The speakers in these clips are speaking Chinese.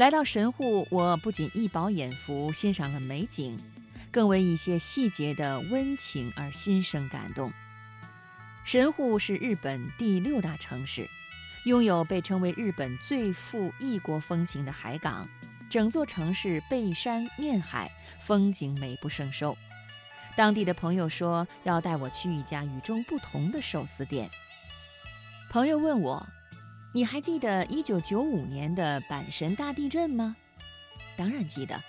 来到神户，我不仅一饱眼福，欣赏了美景，更为一些细节的温情而心生感动。神户是日本第六大城市，拥有被称为日本最富异国风情的海港，整座城市背山面海，风景美不胜收。当地的朋友说要带我去一家与众不同的寿司店。朋友问我。你还记得一九九五年的阪神大地震吗？当然记得。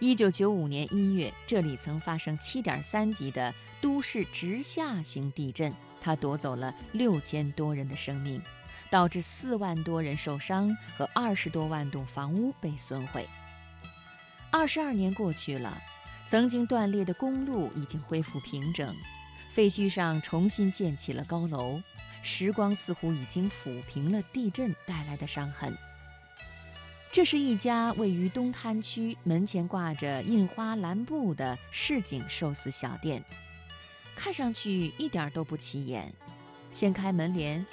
一九九五年一月，这里曾发生七点三级的都市直下型地震，它夺走了六千多人的生命，导致四万多人受伤和二十多万栋房屋被损毁。二十二年过去了，曾经断裂的公路已经恢复平整，废墟上重新建起了高楼。时光似乎已经抚平了地震带来的伤痕。这是一家位于东滩区，门前挂着印花蓝布的市井寿司小店，看上去一点都不起眼。掀开门帘，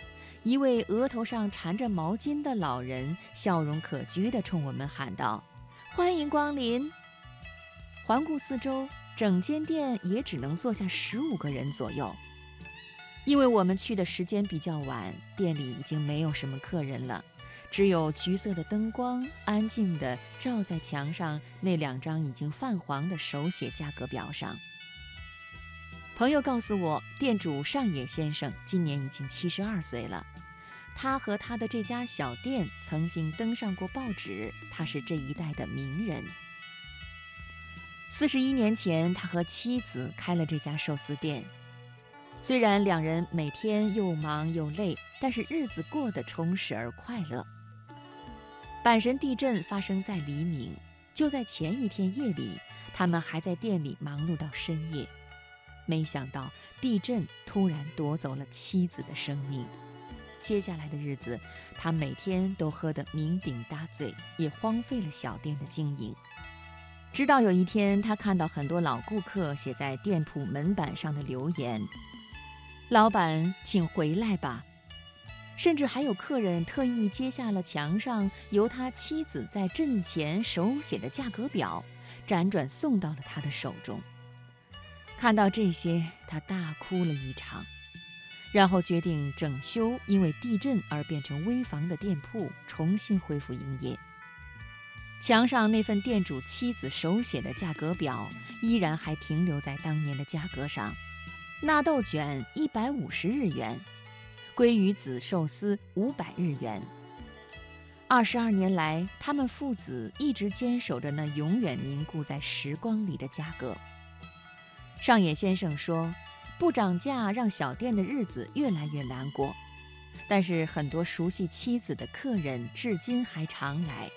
一位额头上缠着毛巾的老人，笑容可掬地冲我们喊道：“欢迎光临！”环顾四周，整间店也只能坐下十五个人左右。因为我们去的时间比较晚，店里已经没有什么客人了，只有橘色的灯光安静地照在墙上那两张已经泛黄的手写价格表上。朋友告诉我，店主上野先生今年已经七十二岁了，他和他的这家小店曾经登上过报纸，他是这一代的名人。四十一年前，他和妻子开了这家寿司店。虽然两人每天又忙又累，但是日子过得充实而快乐。阪神地震发生在黎明，就在前一天夜里，他们还在店里忙碌到深夜。没想到地震突然夺走了妻子的生命。接下来的日子，他每天都喝得酩酊大醉，也荒废了小店的经营。直到有一天，他看到很多老顾客写在店铺门板上的留言。老板，请回来吧。甚至还有客人特意揭下了墙上由他妻子在阵前手写的价格表，辗转送到了他的手中。看到这些，他大哭了一场，然后决定整修因为地震而变成危房的店铺，重新恢复营业。墙上那份店主妻子手写的价格表，依然还停留在当年的价格上。纳豆卷一百五十日元，鲑鱼子寿司五百日元。二十二年来，他们父子一直坚守着那永远凝固在时光里的价格。上野先生说：“不涨价让小店的日子越来越难过，但是很多熟悉妻子的客人至今还常来。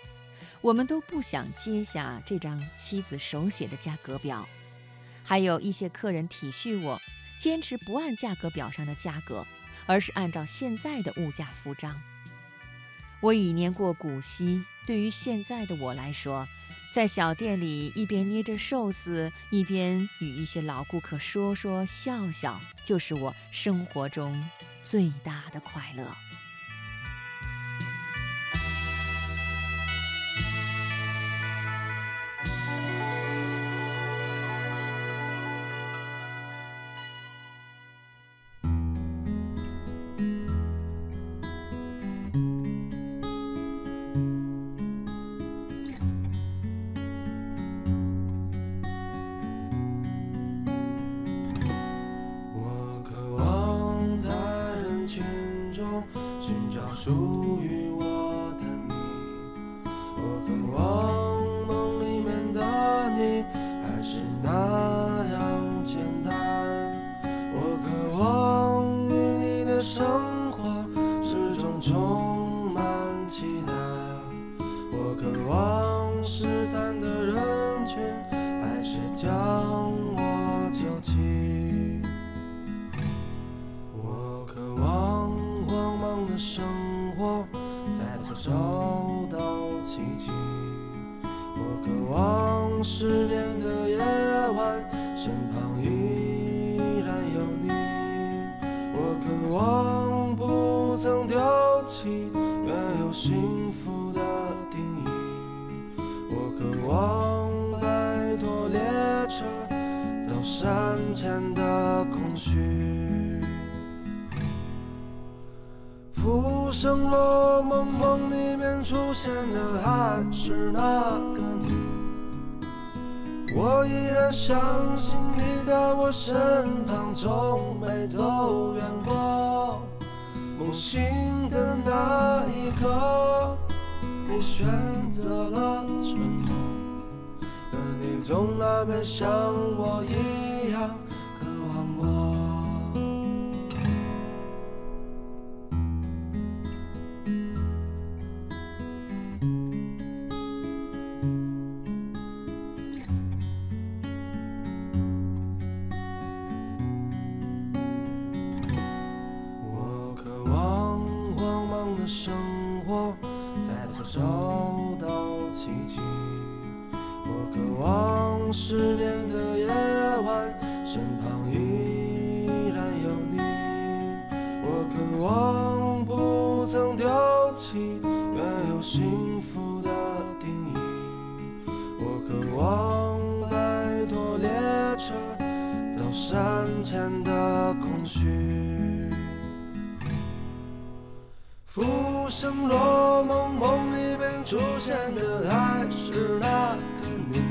我们都不想接下这张妻子手写的价格表，还有一些客人体恤我。”坚持不按价格表上的价格，而是按照现在的物价付账。我已年过古稀，对于现在的我来说，在小店里一边捏着寿司，一边与一些老顾客说说笑笑，就是我生活中最大的快乐。奇迹。我渴望失眠的夜晚，身旁依然有你。我渴望不曾丢弃，原有幸福的定义。我渴望摆脱列车到山前的空虚。生若梦，梦里面出现的还是那个你。我依然相信你在我身旁，从没走远过。梦醒的那一刻，你选择了沉默，可你从来没像我一样找到奇迹。我渴望失眠的夜晚身旁依然有你。我渴望不曾丢弃原有幸福的定义。我渴望摆脱列车到山前的空虚。浮生若梦，梦出现的还是那个你。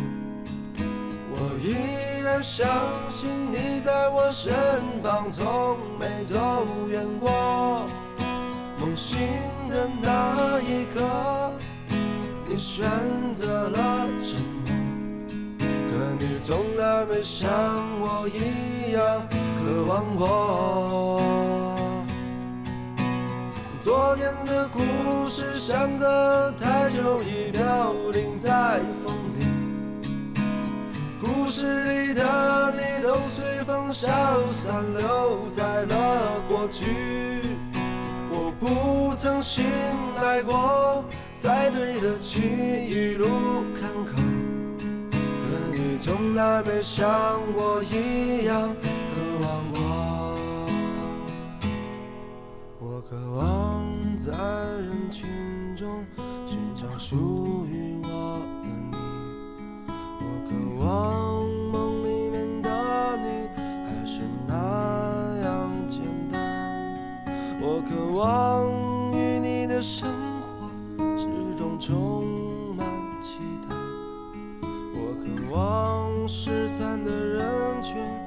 我依然相信你在我身旁，从没走远过。梦醒的那一刻，你选择了沉默，可你从来没像我一样渴望过。昨天的故事像个太久已飘零在风里，故事里的你都随风消散，留在了过去。我不曾醒来过，才对得起一路坎坷，可你从来没像我一样在人群中寻找属于我的你，我渴望梦里面的你还是那样简单，我渴望与你的生活始终充满期待，我渴望失散的人群。